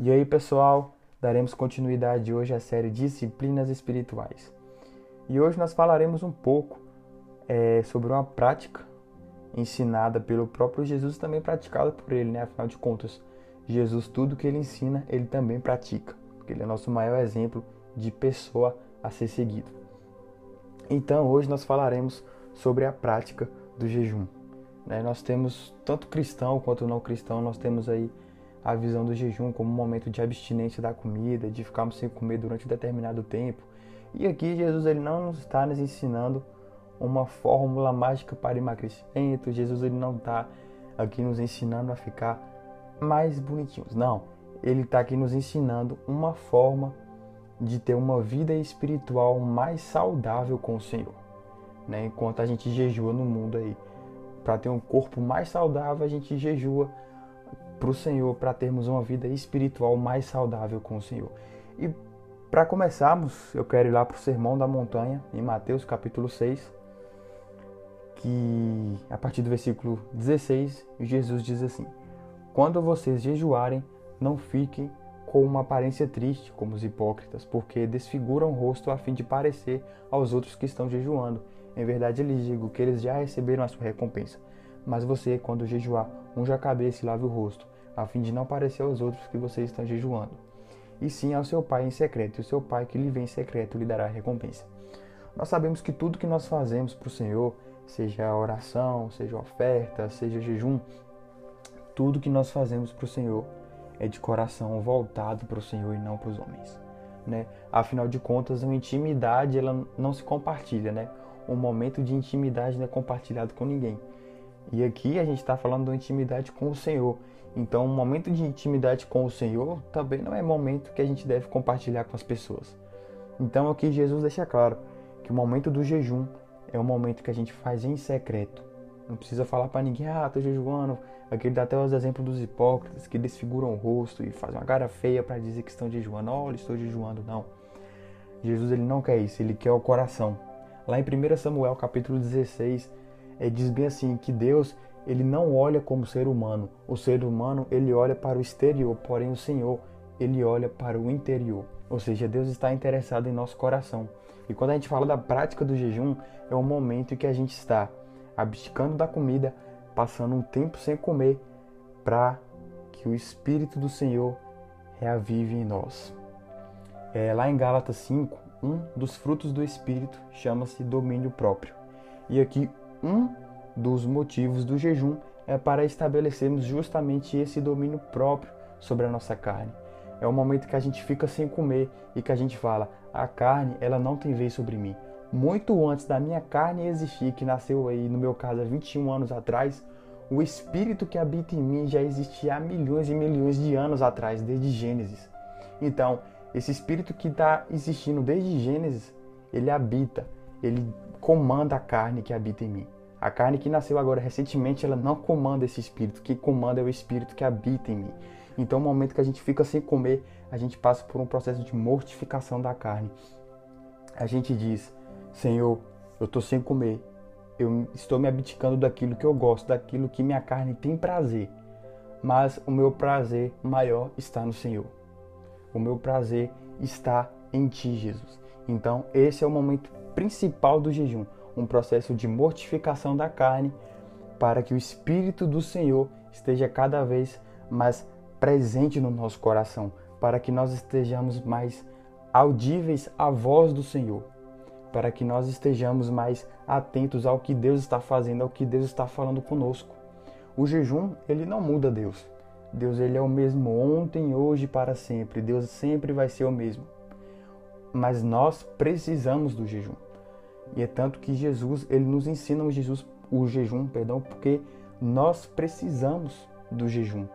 E aí, pessoal, daremos continuidade hoje à série Disciplinas Espirituais. E hoje nós falaremos um pouco é, sobre uma prática ensinada pelo próprio Jesus e também praticada por ele, né? Afinal de contas, Jesus, tudo que ele ensina, ele também pratica, porque ele é nosso maior exemplo de pessoa a ser seguido. Então, hoje nós falaremos sobre a prática do jejum. Né? Nós temos, tanto cristão quanto não cristão, nós temos aí a visão do jejum como um momento de abstinência da comida, de ficarmos sem comer durante um determinado tempo. E aqui Jesus ele não está nos ensinando uma fórmula mágica para emagrecimento. Jesus ele não está aqui nos ensinando a ficar mais bonitinhos. Não, ele está aqui nos ensinando uma forma de ter uma vida espiritual mais saudável com o Senhor. Né? Enquanto a gente jejua no mundo aí, para ter um corpo mais saudável, a gente jejua para o Senhor, para termos uma vida espiritual mais saudável com o Senhor. E para começarmos, eu quero ir lá para o Sermão da Montanha, em Mateus capítulo 6, que a partir do versículo 16, Jesus diz assim: Quando vocês jejuarem, não fiquem com uma aparência triste, como os hipócritas, porque desfiguram o rosto a fim de parecer aos outros que estão jejuando. Em verdade, lhes digo que eles já receberam a sua recompensa. Mas você, quando jejuar, unja a cabeça e lave o rosto, a fim de não parecer aos outros que você está jejuando. E sim ao seu pai em secreto, e o seu pai que lhe vem em secreto lhe dará recompensa. Nós sabemos que tudo que nós fazemos para o Senhor, seja oração, seja oferta, seja jejum, tudo que nós fazemos para o Senhor é de coração voltado para o Senhor e não para os homens. Né? Afinal de contas, a intimidade ela não se compartilha, né? Um momento de intimidade não é compartilhado com ninguém. E aqui a gente está falando de intimidade com o Senhor. Então, um momento de intimidade com o Senhor também não é momento que a gente deve compartilhar com as pessoas. Então, aqui Jesus deixa claro que o momento do jejum é o momento que a gente faz em secreto. Não precisa falar para ninguém, ah, tô jejuando. Aqui ele dá até os exemplos dos hipócritas que desfiguram o rosto e fazem uma cara feia para dizer que estão jejuando. Olha, estou jejuando. Não. Jesus ele não quer isso, ele quer o coração. Lá em 1 Samuel capítulo 16, é, diz bem assim que Deus ele não olha como ser humano. O ser humano ele olha para o exterior, porém o Senhor ele olha para o interior. Ou seja, Deus está interessado em nosso coração. E quando a gente fala da prática do jejum, é o momento em que a gente está abdicando da comida, passando um tempo sem comer, para que o Espírito do Senhor reavive em nós. É, lá em Gálatas 5, um dos frutos do Espírito chama-se domínio próprio. E aqui um dos motivos do jejum é para estabelecermos justamente esse domínio próprio sobre a nossa carne. É o momento que a gente fica sem comer e que a gente fala: a carne, ela não tem vez sobre mim. Muito antes da minha carne existir, que nasceu aí, no meu caso, há 21 anos atrás, o espírito que habita em mim já existia há milhões e milhões de anos atrás, desde Gênesis. Então, esse espírito que está existindo desde Gênesis, ele habita, ele comanda a carne que habita em mim. A carne que nasceu agora recentemente, ela não comanda esse espírito, que comanda é o espírito que habita em mim. Então, no momento que a gente fica sem comer, a gente passa por um processo de mortificação da carne. A gente diz: Senhor, eu estou sem comer, eu estou me abdicando daquilo que eu gosto, daquilo que minha carne tem prazer. Mas o meu prazer maior está no Senhor. O meu prazer está em Ti, Jesus. Então, esse é o momento principal do jejum, um processo de mortificação da carne para que o Espírito do Senhor esteja cada vez mais presente no nosso coração, para que nós estejamos mais audíveis à voz do Senhor, para que nós estejamos mais atentos ao que Deus está fazendo, ao que Deus está falando conosco. O jejum, ele não muda Deus. Deus ele é o mesmo ontem, hoje e para sempre. Deus sempre vai ser o mesmo. Mas nós precisamos do jejum. E é tanto que Jesus, ele nos ensina o, Jesus, o jejum, perdão, porque nós precisamos do jejum.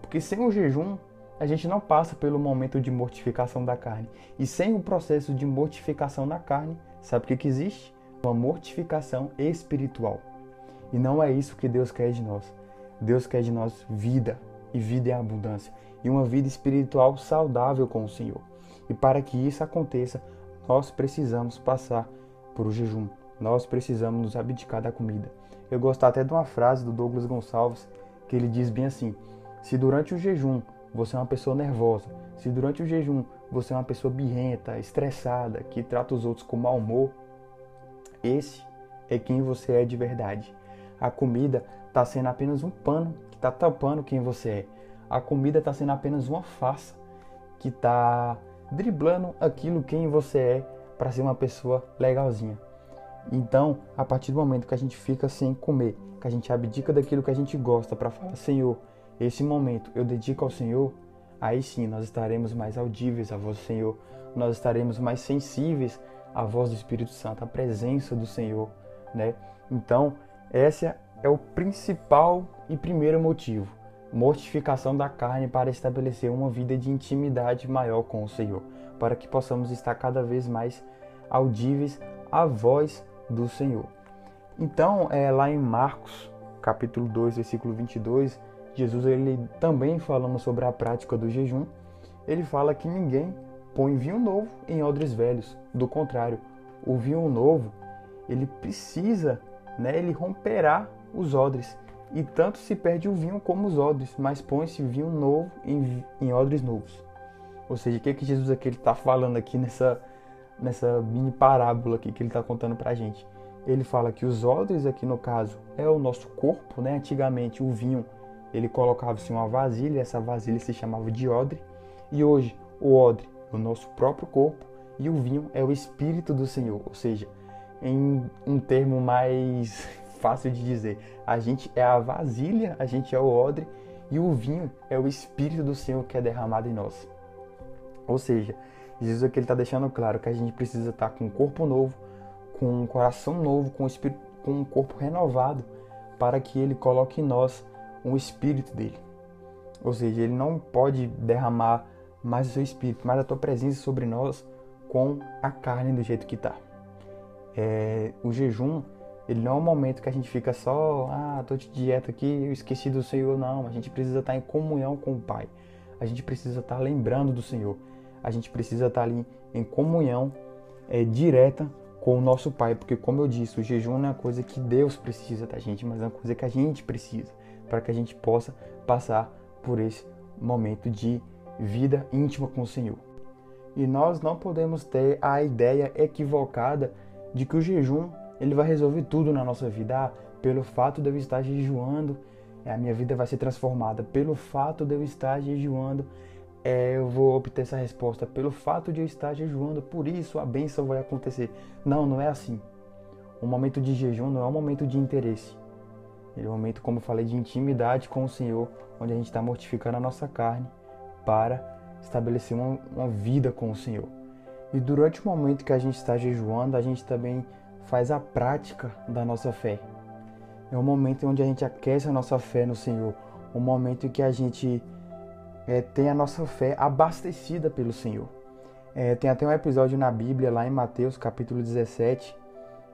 Porque sem o jejum, a gente não passa pelo momento de mortificação da carne. E sem o processo de mortificação da carne, sabe o que, que existe? Uma mortificação espiritual. E não é isso que Deus quer de nós. Deus quer de nós vida, e vida é abundância, e uma vida espiritual saudável com o Senhor. E para que isso aconteça, nós precisamos passar por o jejum. Nós precisamos nos abdicar da comida. Eu gosto até de uma frase do Douglas Gonçalves que ele diz bem assim: se durante o jejum você é uma pessoa nervosa, se durante o jejum você é uma pessoa birrenta, estressada, que trata os outros com mau humor, esse é quem você é de verdade. A comida está sendo apenas um pano que está tampando quem você é. A comida está sendo apenas uma farsa que está driblando aquilo quem você é para ser uma pessoa legalzinha. Então, a partir do momento que a gente fica sem comer, que a gente abdica daquilo que a gente gosta para falar, Senhor, esse momento eu dedico ao Senhor, aí sim nós estaremos mais audíveis à voz do Senhor, nós estaremos mais sensíveis à voz do Espírito Santo, à presença do Senhor, né? Então, esse é o principal e primeiro motivo, mortificação da carne para estabelecer uma vida de intimidade maior com o Senhor, para que possamos estar cada vez mais audíveis à voz do Senhor. Então, é, lá em Marcos, capítulo 2, versículo 22, Jesus ele também falando sobre a prática do jejum, ele fala que ninguém põe vinho novo em odres velhos. Do contrário, o vinho novo, ele precisa, né, ele romperá os odres. E tanto se perde o vinho como os odres, mas põe-se vinho novo em, em odres novos. Ou seja, o que, é que Jesus aqui está falando aqui nessa, nessa mini parábola aqui que ele está contando para a gente? Ele fala que os odres aqui no caso é o nosso corpo, né? Antigamente o vinho ele colocava-se uma vasilha, essa vasilha se chamava de odre, e hoje o odre é o nosso próprio corpo e o vinho é o espírito do Senhor, ou seja, em um termo mais fácil de dizer, a gente é a vasilha, a gente é o odre e o vinho é o espírito do Senhor que é derramado em nós. Ou seja, Jesus aqui está deixando claro que a gente precisa estar com um corpo novo, com um coração novo, com um, espírito, com um corpo renovado, para que Ele coloque em nós um espírito dele. Ou seja, Ele não pode derramar mais o seu espírito, mais a tua presença sobre nós com a carne do jeito que está. É, o jejum, ele não é um momento que a gente fica só, ah, tô de dieta aqui, eu esqueci do Senhor, não. A gente precisa estar em comunhão com o Pai. A gente precisa estar lembrando do Senhor. A gente precisa estar ali em comunhão é, direta com o nosso Pai, porque como eu disse, o jejum não é uma coisa que Deus precisa da gente, mas é uma coisa que a gente precisa para que a gente possa passar por esse momento de vida íntima com o Senhor. E nós não podemos ter a ideia equivocada de que o jejum ele vai resolver tudo na nossa vida. Ah, pelo fato de eu estar jejuando, a minha vida vai ser transformada. Pelo fato de eu estar jejuando, é, eu vou obter essa resposta. Pelo fato de eu estar jejuando, por isso a bênção vai acontecer. Não, não é assim. O momento de jejum não é um momento de interesse. Ele é um momento, como eu falei, de intimidade com o Senhor, onde a gente está mortificando a nossa carne para estabelecer uma, uma vida com o Senhor. E durante o momento que a gente está jejuando, a gente também faz a prática da nossa fé. É um momento onde a gente aquece a nossa fé no Senhor, um momento em que a gente é, tem a nossa fé abastecida pelo Senhor. É, tem até um episódio na Bíblia, lá em Mateus capítulo 17,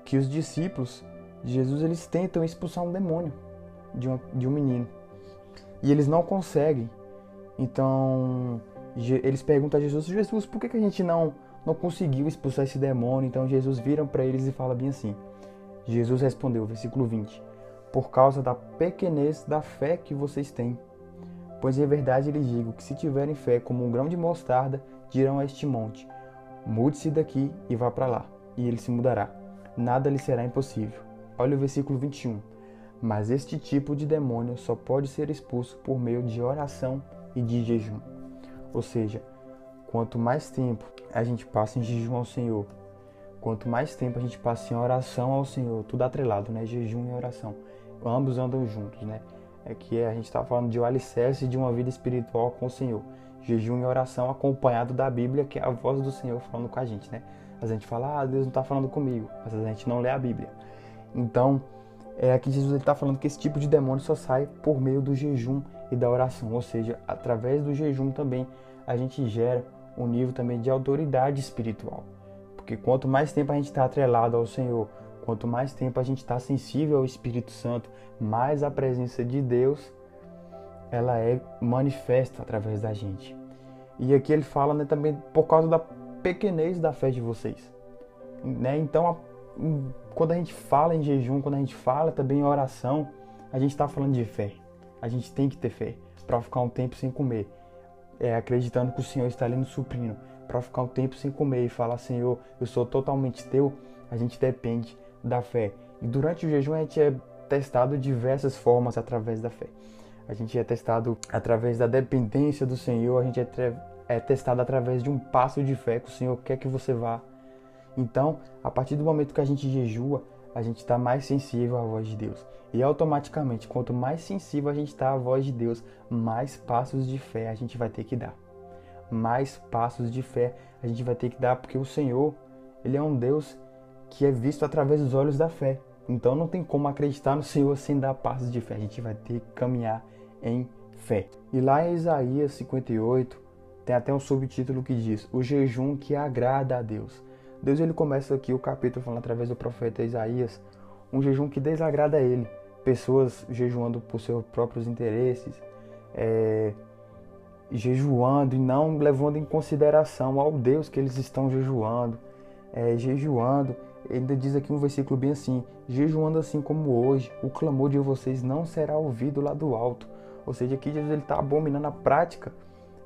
que os discípulos de Jesus eles tentam expulsar um demônio de, uma, de um menino e eles não conseguem. Então eles perguntam a Jesus: Jesus, por que, que a gente não, não conseguiu expulsar esse demônio? Então Jesus vira para eles e fala bem assim: Jesus respondeu, versículo 20: Por causa da pequenez da fé que vocês têm. Pois em verdade lhes digo que se tiverem fé como um grão de mostarda, dirão a este monte: Mude-se daqui e vá para lá, e ele se mudará. Nada lhe será impossível. Olha o versículo 21. Mas este tipo de demônio só pode ser expulso por meio de oração e de jejum. Ou seja, quanto mais tempo a gente passa em jejum ao Senhor, quanto mais tempo a gente passa em oração ao Senhor, tudo atrelado, né? Jejum e oração. Ambos andam juntos, né? É que a gente está falando de um alicerce de uma vida espiritual com o Senhor. Jejum e oração acompanhado da Bíblia, que é a voz do Senhor falando com a gente, né? A gente fala, ah, Deus não está falando comigo, mas a gente não lê a Bíblia. Então, é, aqui Jesus está falando que esse tipo de demônio só sai por meio do jejum e da oração, ou seja, através do jejum também a gente gera um nível também de autoridade espiritual. Porque quanto mais tempo a gente está atrelado ao Senhor, quanto mais tempo a gente está sensível ao Espírito Santo, mais a presença de Deus ela é manifesta através da gente. E aqui ele fala né, também por causa da pequenez da fé de vocês. Né? Então, quando a gente fala em jejum, quando a gente fala também em oração, a gente está falando de fé. A gente tem que ter fé para ficar um tempo sem comer. é, acreditando que o Senhor está ali nos suprindo, para ficar um tempo sem comer e falar, Senhor, eu sou totalmente teu, a gente depende da fé. E durante o jejum a gente é testado de diversas formas através da fé. A gente é testado através da dependência do Senhor, a gente é, é testado através de um passo de fé que o Senhor quer que você vá. Então, a partir do momento que a gente jejua, a gente está mais sensível à voz de Deus. E automaticamente, quanto mais sensível a gente está à voz de Deus, mais passos de fé a gente vai ter que dar. Mais passos de fé a gente vai ter que dar, porque o Senhor, Ele é um Deus que é visto através dos olhos da fé. Então não tem como acreditar no Senhor sem dar passos de fé. A gente vai ter que caminhar em fé. E lá em Isaías 58, tem até um subtítulo que diz: O jejum que agrada a Deus. Deus ele começa aqui o capítulo falando através do profeta Isaías, um jejum que desagrada a ele. Pessoas jejuando por seus próprios interesses, é, jejuando e não levando em consideração ao Deus que eles estão jejuando, é, jejuando. Ainda diz aqui um versículo bem assim: jejuando assim como hoje, o clamor de vocês não será ouvido lá do alto. Ou seja, aqui Jesus está abominando a prática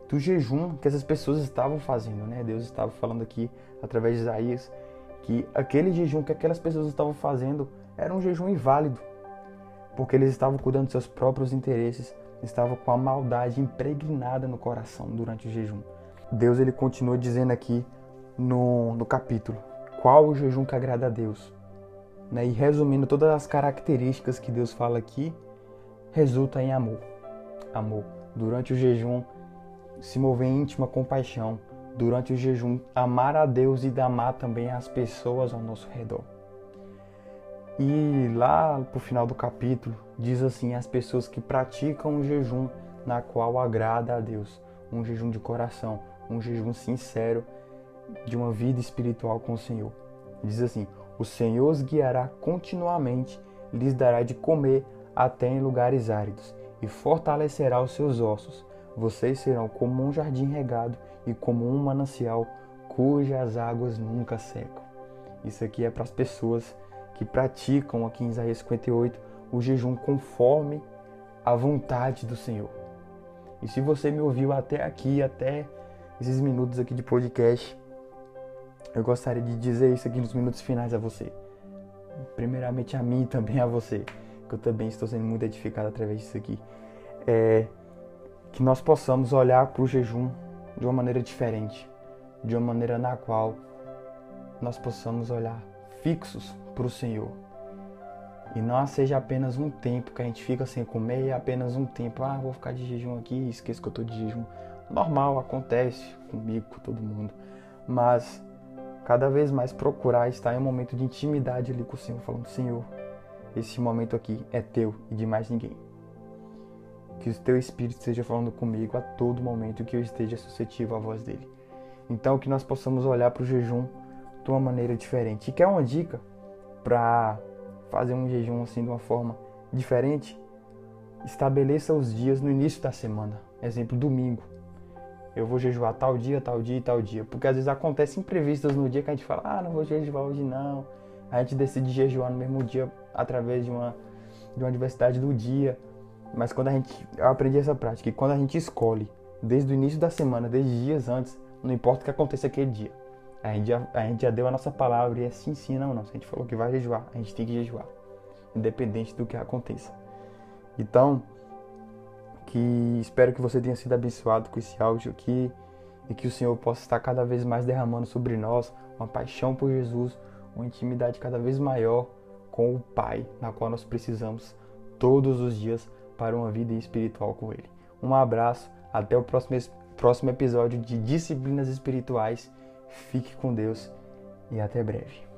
do jejum que essas pessoas estavam fazendo, né? Deus estava falando aqui através de Isaías que aquele jejum que aquelas pessoas estavam fazendo era um jejum inválido, porque eles estavam cuidando dos seus próprios interesses, estavam com a maldade impregnada no coração durante o jejum. Deus ele continua dizendo aqui no, no capítulo qual o jejum que agrada a Deus. Né? E resumindo todas as características que Deus fala aqui, resulta em amor. Amor. Durante o jejum, se mover em íntima compaixão durante o jejum, amar a Deus e amar também as pessoas ao nosso redor. E lá pro final do capítulo diz assim: as pessoas que praticam o jejum na qual agrada a Deus, um jejum de coração, um jejum sincero de uma vida espiritual com o Senhor. Diz assim: o Senhor os guiará continuamente, lhes dará de comer até em lugares áridos e fortalecerá os seus ossos vocês serão como um jardim regado e como um manancial cujas águas nunca secam. Isso aqui é para as pessoas que praticam aqui em Isaías 58 o jejum conforme a vontade do Senhor. E se você me ouviu até aqui, até esses minutos aqui de podcast, eu gostaria de dizer isso aqui nos minutos finais a você. Primeiramente a mim e também a você, que eu também estou sendo muito edificado através disso aqui. É, que nós possamos olhar para o jejum de uma maneira diferente, de uma maneira na qual nós possamos olhar fixos para o Senhor. E não seja apenas um tempo que a gente fica sem comer, apenas um tempo, ah, vou ficar de jejum aqui, esqueço que eu estou de jejum. Normal, acontece comigo, com todo mundo. Mas cada vez mais procurar estar em um momento de intimidade ali com o Senhor, falando, Senhor, esse momento aqui é teu e de mais ninguém que o teu espírito esteja falando comigo a todo momento que eu esteja suscetível à voz dele. Então, que nós possamos olhar para o jejum de uma maneira diferente. E quer uma dica para fazer um jejum assim de uma forma diferente? Estabeleça os dias no início da semana. Exemplo, domingo. Eu vou jejuar tal dia, tal dia e tal dia. Porque às vezes acontecem imprevistos no dia que a gente fala, ah, não vou jejuar hoje não. A gente decide jejuar no mesmo dia através de uma, de uma diversidade do dia mas quando a gente. Eu aprendi essa prática. E quando a gente escolhe, desde o início da semana, desde dias antes, não importa o que aconteça aquele dia. A gente, já, a gente já deu a nossa palavra e é sim, sim, não, não. Se a gente falou que vai jejuar, a gente tem que jejuar. Independente do que aconteça. Então, que espero que você tenha sido abençoado com esse áudio aqui e que o Senhor possa estar cada vez mais derramando sobre nós uma paixão por Jesus, uma intimidade cada vez maior com o Pai, na qual nós precisamos todos os dias para uma vida espiritual com Ele. Um abraço, até o próximo, próximo episódio de Disciplinas Espirituais. Fique com Deus e até breve.